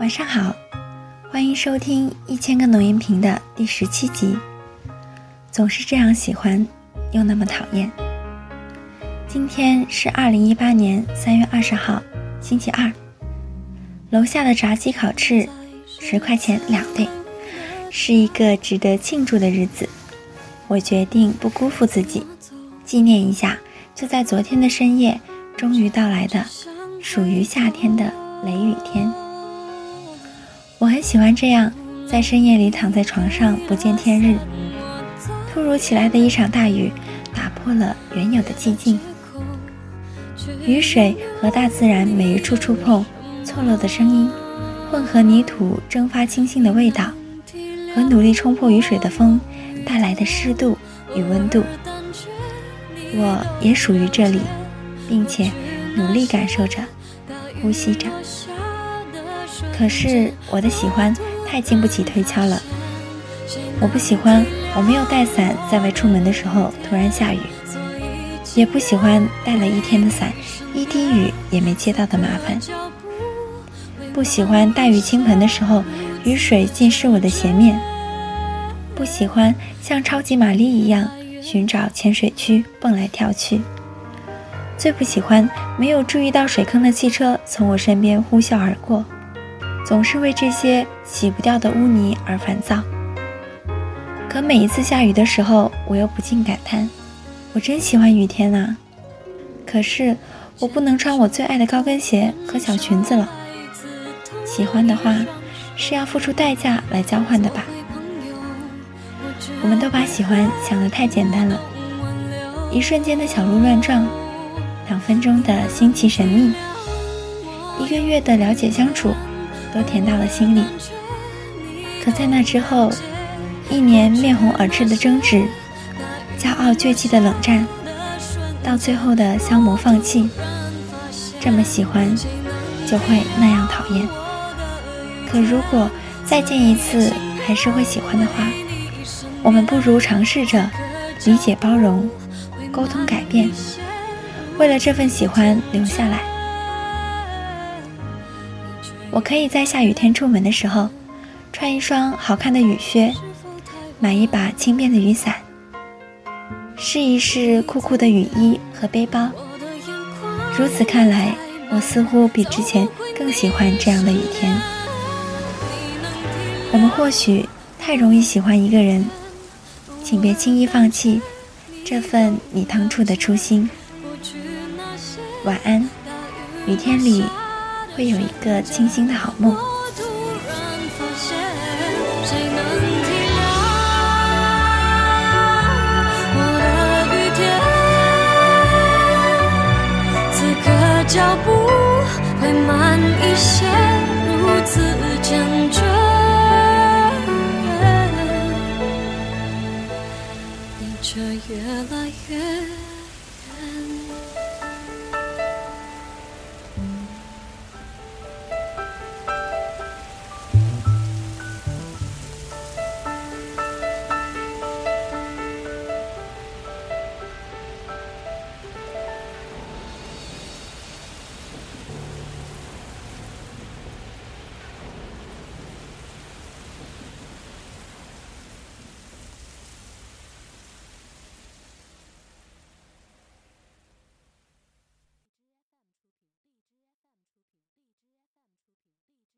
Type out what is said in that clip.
晚上好，欢迎收听一千个浓音瓶的第十七集。总是这样喜欢，又那么讨厌。今天是二零一八年三月二十号，星期二。楼下的炸鸡烤翅，十块钱两对，是一个值得庆祝的日子。我决定不辜负自己，纪念一下就在昨天的深夜，终于到来的属于夏天的雷雨天。我很喜欢这样，在深夜里躺在床上不见天日。突如其来的一场大雨，打破了原有的寂静。雨水和大自然每一处触碰，错落的声音，混合泥土蒸发清新的味道，和努力冲破雨水的风。带来的湿度与温度，我也属于这里，并且努力感受着，呼吸着。可是我的喜欢太经不起推敲了。我不喜欢我没有带伞在外出门的时候突然下雨，也不喜欢带了一天的伞，一滴雨也没接到的麻烦。不喜欢大雨倾盆的时候，雨水浸湿我的鞋面。不喜欢像超级玛丽一样寻找浅水区蹦来跳去。最不喜欢没有注意到水坑的汽车从我身边呼啸而过，总是为这些洗不掉的污泥而烦躁。可每一次下雨的时候，我又不禁感叹：我真喜欢雨天啊！可是我不能穿我最爱的高跟鞋和小裙子了。喜欢的话，是要付出代价来交换的吧？我们都把喜欢想得太简单了，一瞬间的小鹿乱撞，两分钟的新奇神秘，一个月的了解相处，都甜到了心里。可在那之后，一年面红耳赤的争执，骄傲倔气的冷战，到最后的消磨放弃，这么喜欢，就会那样讨厌。可如果再见一次，还是会喜欢的话。我们不如尝试着理解、包容、沟通、改变，为了这份喜欢留下来。我可以在下雨天出门的时候，穿一双好看的雨靴，买一把轻便的雨伞，试一试酷酷的雨衣和背包。如此看来，我似乎比之前更喜欢这样的雨天。我们或许太容易喜欢一个人。请别轻易放弃这份你当初的初心。晚安，雨天里会有一个清新的好梦。脚步会慢一些，如此坚决。你却越来越远。